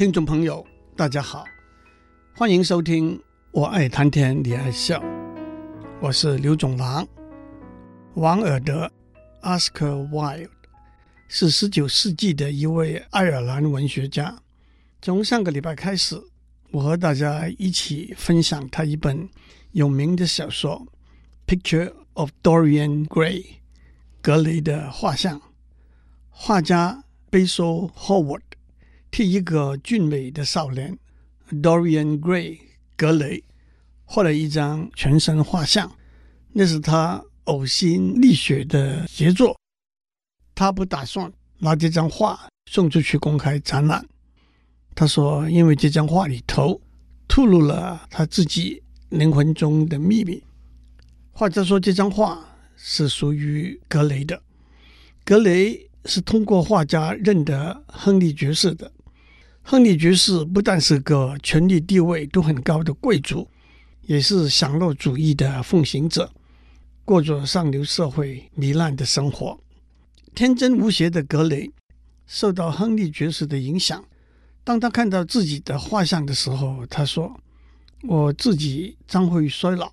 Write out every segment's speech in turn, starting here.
听众朋友，大家好，欢迎收听《我爱谈天你爱笑》，我是刘总郎。王尔德 （Oscar Wilde） 是十九世纪的一位爱尔兰文学家。从上个礼拜开始，我和大家一起分享他一本有名的小说《Picture of Dorian Gray》（格雷的画像）。画家 Basil Hallward 替一个俊美的少年 Dorian Gray 格雷画了一张全身画像，那是他呕心沥血的杰作。他不打算拿这张画送出去公开展览。他说：“因为这张画里头透露了他自己灵魂中的秘密。”画家说：“这张画是属于格雷的。”格雷是通过画家认得亨利爵士的。亨利爵士不但是个权力地位都很高的贵族，也是享乐主义的奉行者，过着上流社会糜烂的生活。天真无邪的格雷受到亨利爵士的影响。当他看到自己的画像的时候，他说：“我自己将会衰老，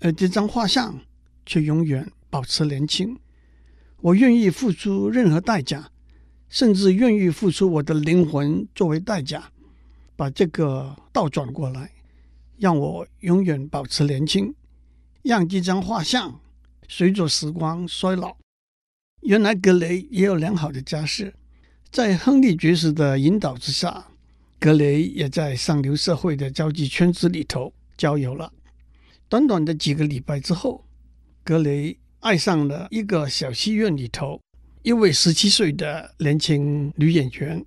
而这张画像却永远保持年轻。我愿意付出任何代价。”甚至愿意付出我的灵魂作为代价，把这个倒转过来，让我永远保持年轻，让这张画像随着时光衰老。原来格雷也有良好的家世，在亨利爵士的引导之下，格雷也在上流社会的交际圈子里头交友了。短短的几个礼拜之后，格雷爱上了一个小戏院里头。一位十七岁的年轻女演员，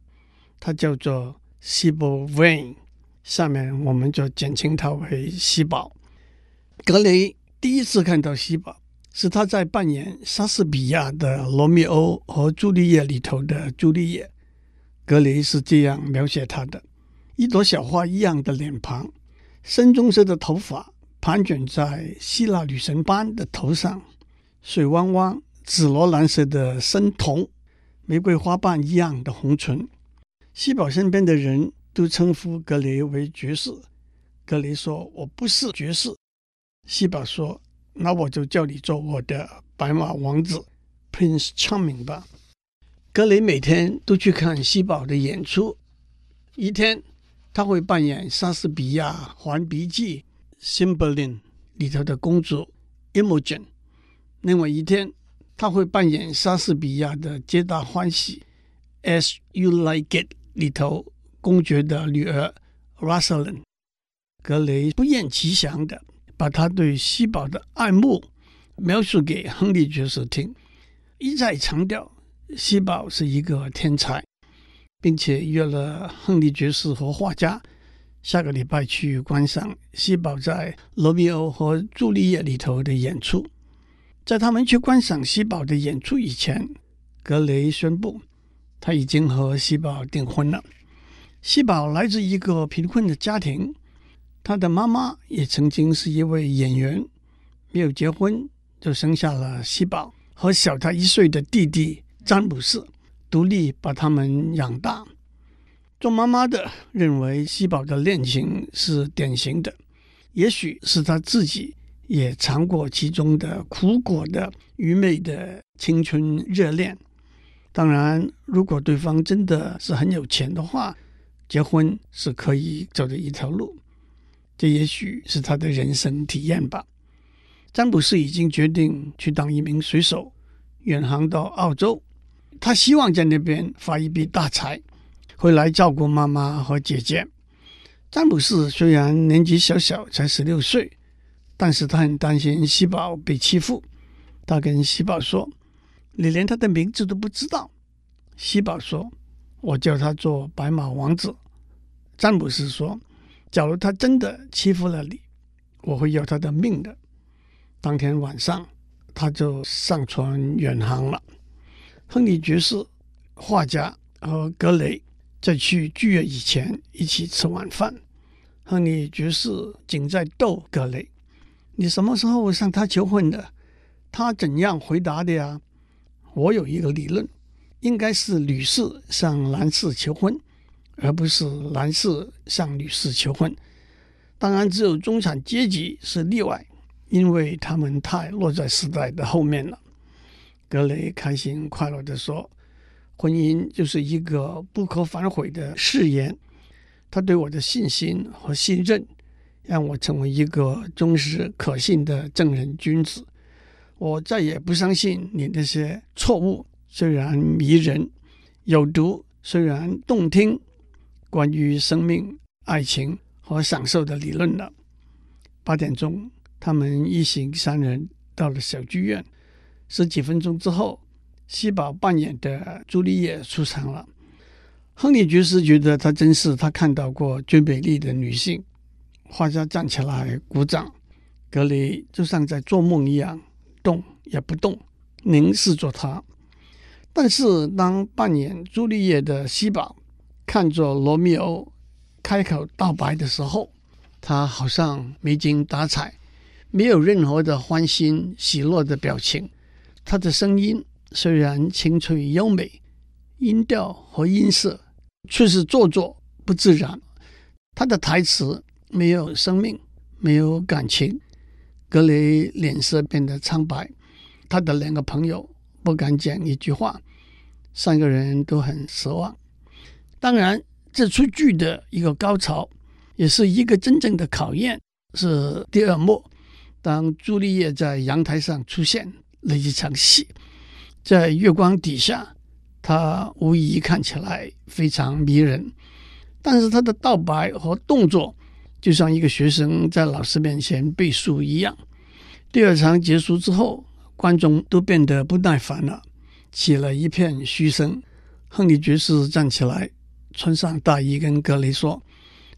她叫做 Sybil Vane，下面我们就简称她为西宝。格雷第一次看到西宝，是他在扮演莎士比亚的《罗密欧和朱丽叶》里头的朱丽叶。格雷是这样描写她的：一朵小花一样的脸庞，深棕色的头发盘卷在希腊女神般的头上，水汪汪。紫罗兰色的深瞳，玫瑰花瓣一样的红唇。西宝身边的人都称呼格雷为爵士。格雷说：“我不是爵士。”西宝说：“那我就叫你做我的白马王子，Prince Charming 吧。”格雷每天都去看西宝的演出。一天，他会扮演莎士比亚《还鼻记》Cymbeline 里头的公主 Imogen。另外一天，他会扮演莎士比亚的《皆大欢喜》，As You Like It 里头公爵的女儿 Rosalind。格雷不厌其详地把他对西宝的爱慕描述给亨利爵士听，一再强调西宝是一个天才，并且约了亨利爵士和画家下个礼拜去观赏西宝在《罗密欧和朱丽叶》里头的演出。在他们去观赏西宝的演出以前，格雷宣布他已经和西宝订婚了。西宝来自一个贫困的家庭，他的妈妈也曾经是一位演员，没有结婚就生下了西宝和小他一岁的弟弟詹姆斯，独立把他们养大。做妈妈的认为西宝的恋情是典型的，也许是他自己。也尝过其中的苦果的愚昧的青春热恋。当然，如果对方真的是很有钱的话，结婚是可以走的一条路。这也许是他的人生体验吧。詹姆斯已经决定去当一名水手，远航到澳洲。他希望在那边发一笔大财，回来照顾妈妈和姐姐。詹姆斯虽然年纪小小，才十六岁。但是他很担心西宝被欺负，他跟西宝说：“你连他的名字都不知道。”西宝说：“我叫他做白马王子。”詹姆斯说：“假如他真的欺负了你，我会要他的命的。”当天晚上，他就上船远航了。亨利爵士、画家和格雷在去剧院以前一起吃晚饭。亨利爵士仅在逗格雷。你什么时候向他求婚的？他怎样回答的呀？我有一个理论，应该是女士向男士求婚，而不是男士向女士求婚。当然，只有中产阶级是例外，因为他们太落在时代的后面了。格雷开心快乐地说：“婚姻就是一个不可反悔的誓言。他对我的信心和信任，让我成为一个忠实可信的正人君子。我再也不相信你那些错误，虽然迷人、有毒，虽然动听。”关于生命、爱情和享受的理论了。八点钟，他们一行三人到了小剧院。十几分钟之后，西宝扮演的朱丽叶出场了。亨利爵士觉得她真是他看到过最美丽的女性。画家站起来鼓掌。格雷就像在做梦一样，动也不动，凝视着他。但是当扮演朱丽叶的西宝，看着罗密欧开口道白的时候，他好像没精打采，没有任何的欢欣喜乐的表情。他的声音虽然清脆优美，音调和音色却是做作不自然。他的台词没有生命，没有感情。格雷脸色变得苍白，他的两个朋友不敢讲一句话，三个人都很失望。当然，这出剧的一个高潮，也是一个真正的考验，是第二幕。当朱丽叶在阳台上出现那一场戏，在月光底下，她无疑看起来非常迷人。但是她的道白和动作，就像一个学生在老师面前背书一样。第二场结束之后，观众都变得不耐烦了，起了一片嘘声。亨利爵士站起来。穿上大衣，跟格雷说：“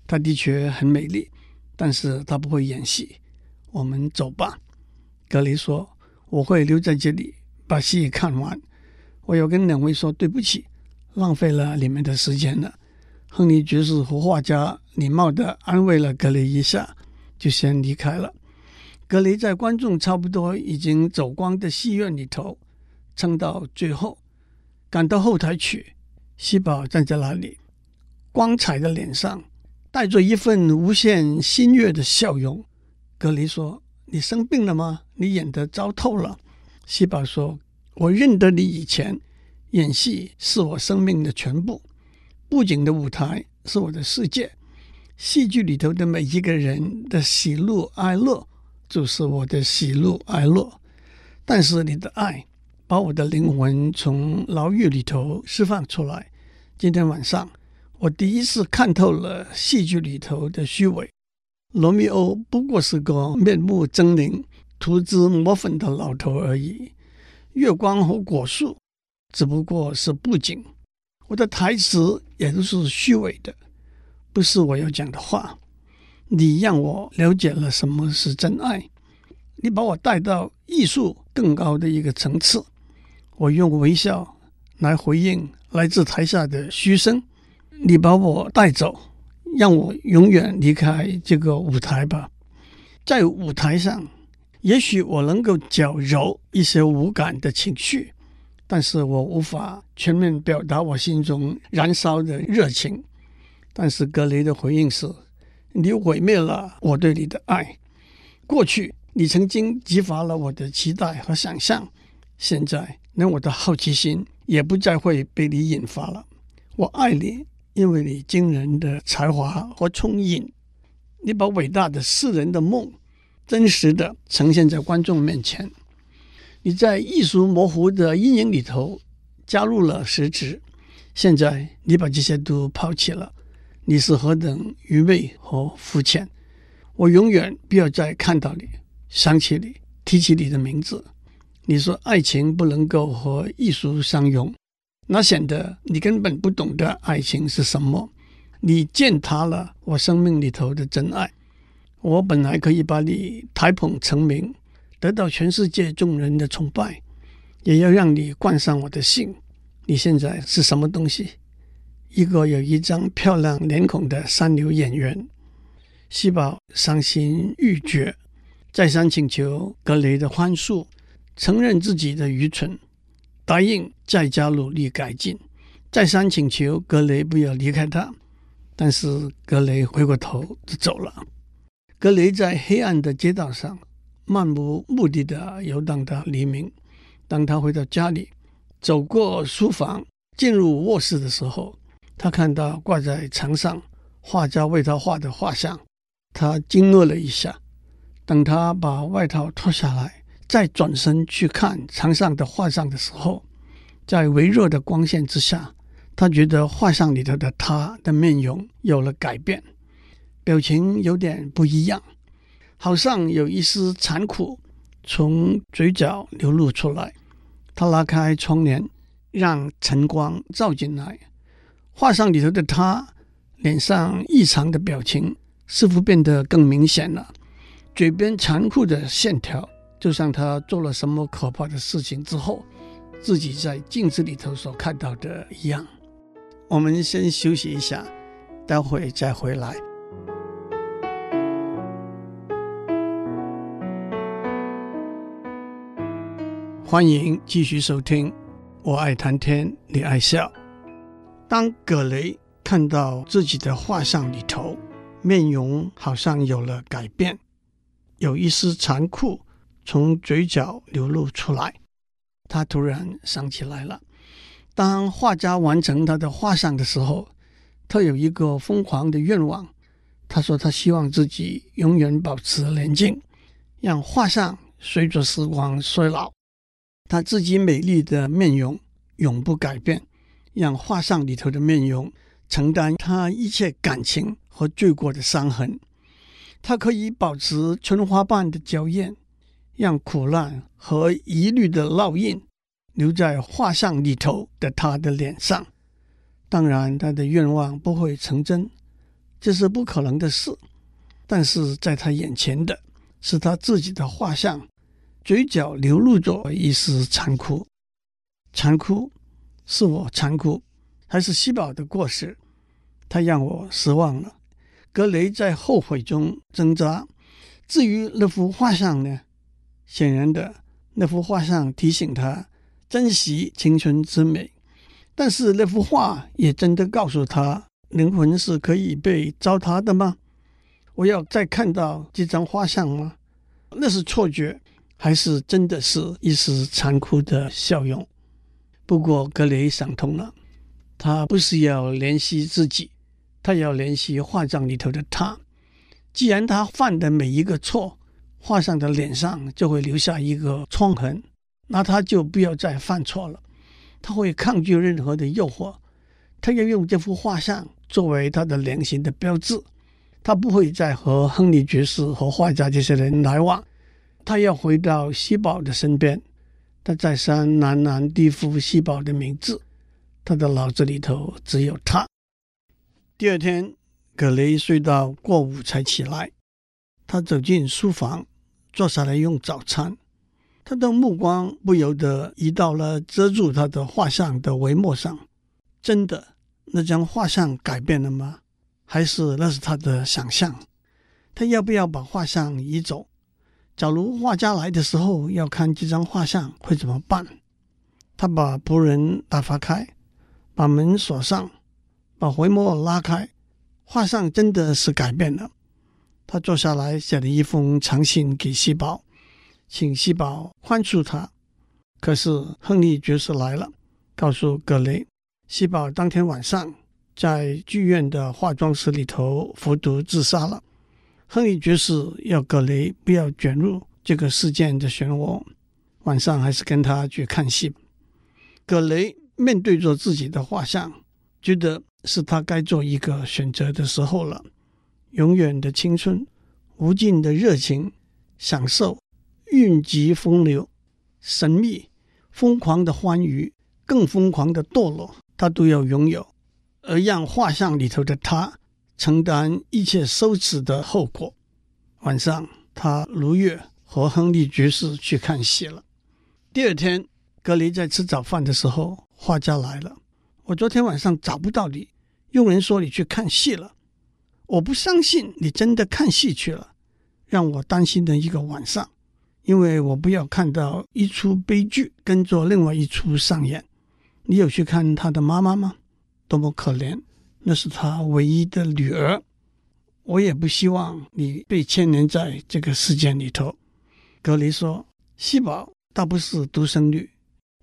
她的确很美丽，但是她不会演戏。我们走吧。”格雷说：“我会留在这里把戏看完。我要跟两位说对不起，浪费了你们的时间了。”亨利爵士和画家礼貌地安慰了格雷一下，就先离开了。格雷在观众差不多已经走光的戏院里头撑到最后，赶到后台去。西宝站在那里。光彩的脸上带着一份无限欣悦的笑容。格雷说：“你生病了吗？你演得糟透了。”西宝说：“我认得你以前，演戏是我生命的全部，布景的舞台是我的世界，戏剧里头的每一个人的喜怒哀乐就是我的喜怒哀乐。但是你的爱把我的灵魂从牢狱里头释放出来。今天晚上。”我第一次看透了戏剧里头的虚伪。罗密欧不过是个面目狰狞、涂脂抹粉的老头而已。月光和果树只不过是布景。我的台词也都是虚伪的，不是我要讲的话。你让我了解了什么是真爱。你把我带到艺术更高的一个层次。我用微笑来回应来自台下的嘘声。你把我带走，让我永远离开这个舞台吧。在舞台上，也许我能够矫揉一些无感的情绪，但是我无法全面表达我心中燃烧的热情。但是格雷的回应是：你毁灭了我对你的爱。过去你曾经激发了我的期待和想象，现在连我的好奇心也不再会被你引发了。我爱你。因为你惊人的才华和聪颖，你把伟大的诗人的梦真实的呈现在观众面前。你在艺术模糊的阴影里头加入了实质，现在你把这些都抛弃了，你是何等愚昧和肤浅！我永远不要再看到你，想起你，提起你的名字。你说爱情不能够和艺术相容。那显得你根本不懂得爱情是什么，你践踏了我生命里头的真爱。我本来可以把你抬捧成名，得到全世界众人的崇拜，也要让你冠上我的姓。你现在是什么东西？一个有一张漂亮脸孔的三流演员。西宝伤心欲绝，再三请求格雷的宽恕，承认自己的愚蠢。答应再加努力改进，再三请求格雷不要离开他，但是格雷回过头就走了。格雷在黑暗的街道上漫无目的的游荡到黎明。当他回到家里，走过书房，进入卧室的时候，他看到挂在墙上画家为他画的画像，他惊愕了一下。等他把外套脱下来，再转身去看墙上的画像的时候，在微弱的光线之下，他觉得画像里头的他的面容有了改变，表情有点不一样，好像有一丝残酷从嘴角流露出来。他拉开窗帘，让晨光照进来，画上里头的他脸上异常的表情似乎变得更明显了。嘴边残酷的线条，就像他做了什么可怕的事情之后，自己在镜子里头所看到的一样。我们先休息一下，待会再回来。欢迎继续收听《我爱谈天，你爱笑》。当葛雷看到自己的画像里头，面容好像有了改变。有一丝残酷从嘴角流露出来，他突然想起来了。当画家完成他的画像的时候，他有一个疯狂的愿望。他说：“他希望自己永远保持年轻，让画像随着时光衰老，他自己美丽的面容永不改变，让画像里头的面容承担他一切感情和罪过的伤痕。”他可以保持春花瓣的娇艳，让苦难和疑虑的烙印留在画像里头的他的脸上。当然，他的愿望不会成真，这是不可能的事。但是在他眼前的是他自己的画像，嘴角流露着一丝残酷。残酷，是我残酷，还是西宝的过失？他让我失望了。格雷在后悔中挣扎。至于那幅画像呢？显然的，那幅画像提醒他珍惜青春之美。但是那幅画也真的告诉他，灵魂是可以被糟蹋的吗？我要再看到这张画像吗？那是错觉，还是真的是一丝残酷的笑容？不过格雷想通了，他不是要怜惜自己。他要怜惜画像里头的他，既然他犯的每一个错，画像的脸上就会留下一个创痕，那他就不要再犯错了。他会抗拒任何的诱惑，他要用这幅画像作为他的良心的标志。他不会再和亨利爵士和画家这些人来往。他要回到西宝的身边。他再三喃喃地呼西宝的名字，他的脑子里头只有他。第二天，葛雷睡到过午才起来。他走进书房，坐下来用早餐。他的目光不由得移到了遮住他的画像的帷幕上。真的，那张画像改变了吗？还是那是他的想象？他要不要把画像移走？假如画家来的时候要看这张画像，会怎么办？他把仆人打发开，把门锁上。把回眸拉开，画像真的是改变了。他坐下来写了一封长信给西宝，请西宝宽恕他。可是亨利爵士来了，告诉格雷，西宝当天晚上在剧院的化妆室里头服毒自杀了。亨利爵士要格雷不要卷入这个事件的漩涡，晚上还是跟他去看戏。格雷面对着自己的画像，觉得。是他该做一个选择的时候了。永远的青春，无尽的热情，享受，韵疾风流，神秘，疯狂的欢愉，更疯狂的堕落，他都要拥有，而让画像里头的他承担一切羞耻的后果。晚上，他如约和亨利爵士去看戏了。第二天，格雷在吃早饭的时候，画家来了。我昨天晚上找不到你。佣人说你去看戏了，我不相信你真的看戏去了，让我担心的一个晚上，因为我不要看到一出悲剧跟着另外一出上演。你有去看他的妈妈吗？多么可怜，那是他唯一的女儿。我也不希望你被牵连在这个事件里头。格雷说：“西宝倒不是独生女，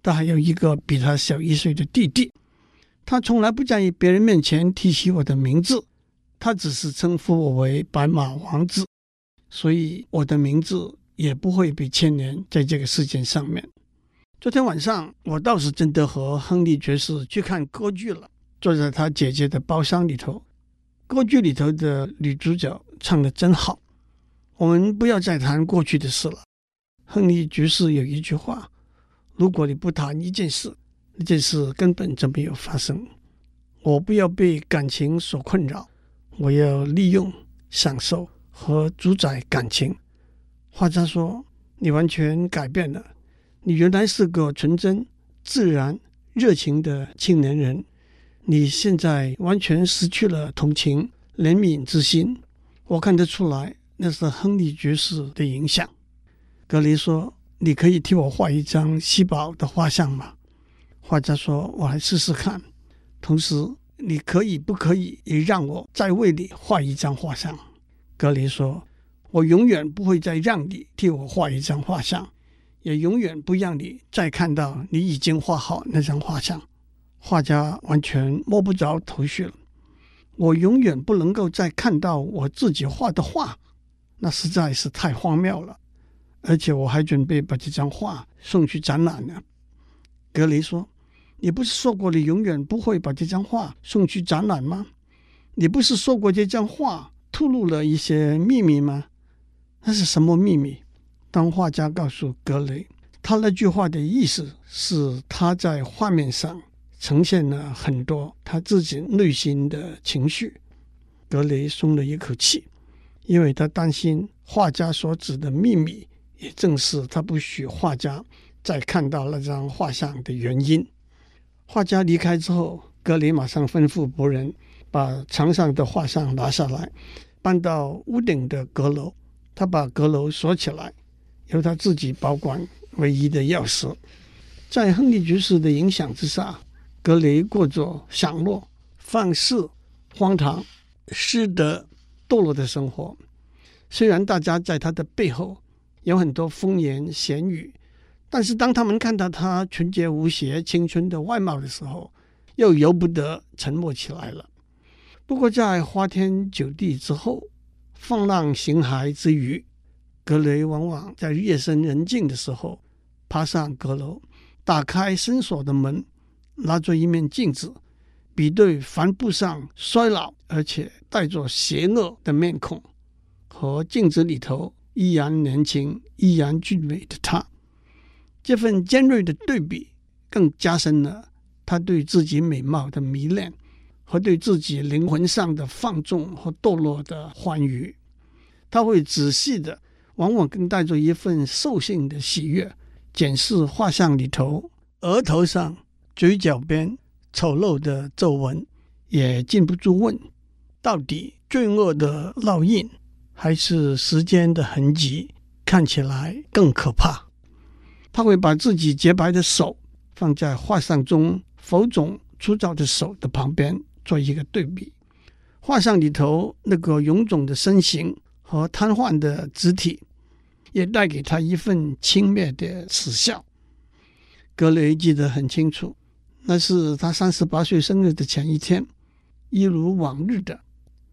她还有一个比她小一岁的弟弟。她从来不在意别人面前提起我的名字，她只是称呼我为白马王子，所以我的名字也不会被牵连在这个事件上面。”昨天晚上，我倒是真的和亨利爵士去看歌剧了，坐在他姐姐的包厢里头。歌剧里头的女主角唱的真好。我们不要再谈过去的事了。亨利爵士有一句话：“如果你不谈一件事，那件事根本就没有发生。”我不要被感情所困扰，我要利用、享受和主宰感情。画家说：“你完全改变了，你原来是个纯真、自然、热情的青年人。”你现在完全失去了同情、怜悯之心，我看得出来，那是亨利爵士的影响。格雷说：“你可以替我画一张西宝的画像吗？”画家说：“我来试试看。”同时，你可以不可以也让我再为你画一张画像？格雷说：“我永远不会再让你替我画一张画像，也永远不让你再看到你已经画好那张画像。”画家完全摸不着头绪了。我永远不能够再看到我自己画的画，那实在是太荒谬了。而且我还准备把这张画送去展览呢。格雷说：“你不是说过你永远不会把这张画送去展览吗？你不是说过这张画透露了一些秘密吗？那是什么秘密？”当画家告诉格雷，他那句话的意思是他在画面上。呈现了很多他自己内心的情绪，格雷松了一口气，因为他担心画家所指的秘密，也正是他不许画家再看到那张画像的原因。画家离开之后，格雷马上吩咐仆人把墙上的画像拿下来，搬到屋顶的阁楼。他把阁楼锁起来，由他自己保管唯一的钥匙。在亨利爵士的影响之下。格雷过着享乐、放肆、荒唐、失德、堕落的生活。虽然大家在他的背后有很多风言闲语，但是当他们看到他纯洁无邪、青春的外貌的时候，又由不得沉默起来了。不过，在花天酒地之后、放浪形骸之余，格雷往往在夜深人静的时候爬上阁楼，打开深锁的门。拿着一面镜子，比对帆布上衰老而且带着邪恶的面孔，和镜子里头依然年轻、依然俊美的他。这份尖锐的对比，更加深了他对自己美貌的迷恋和对自己灵魂上的放纵和堕落的欢愉。他会仔细的，往往更带着一份兽性的喜悦，检视画像里头额头上。嘴角边丑陋的皱纹，也禁不住问：到底罪恶的烙印，还是时间的痕迹，看起来更可怕？他会把自己洁白的手放在画像中浮肿粗糙的手的旁边，做一个对比。画像里头那个臃肿的身形和瘫痪的肢体，也带给他一份轻蔑的耻笑。格雷记得很清楚。那是他三十八岁生日的前一天，一如往日的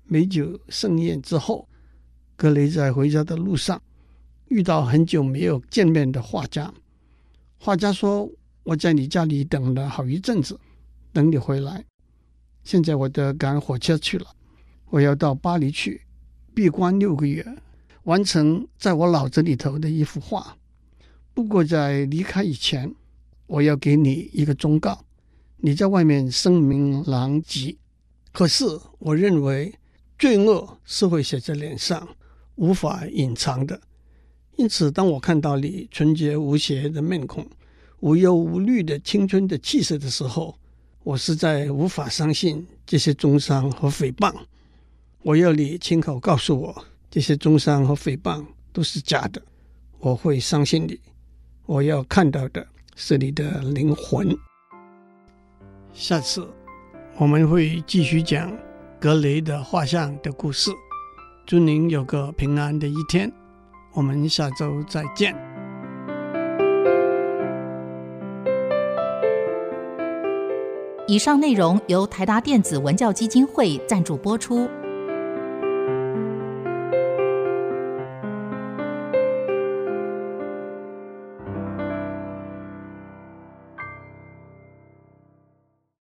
美酒盛宴之后，格雷在回家的路上遇到很久没有见面的画家。画家说：“我在你家里等了好一阵子，等你回来。现在我得赶火车去了，我要到巴黎去闭关六个月，完成在我脑子里头的一幅画。不过在离开以前，我要给你一个忠告。”你在外面声名狼藉，可是我认为罪恶是会写在脸上，无法隐藏的。因此，当我看到你纯洁无邪的面孔、无忧无虑的青春的气色的时候，我实在无法相信这些中伤和诽谤。我要你亲口告诉我，这些中伤和诽谤都是假的。我会相信你。我要看到的是你的灵魂。下次我们会继续讲格雷的画像的故事。祝您有个平安的一天，我们下周再见。以上内容由台达电子文教基金会赞助播出。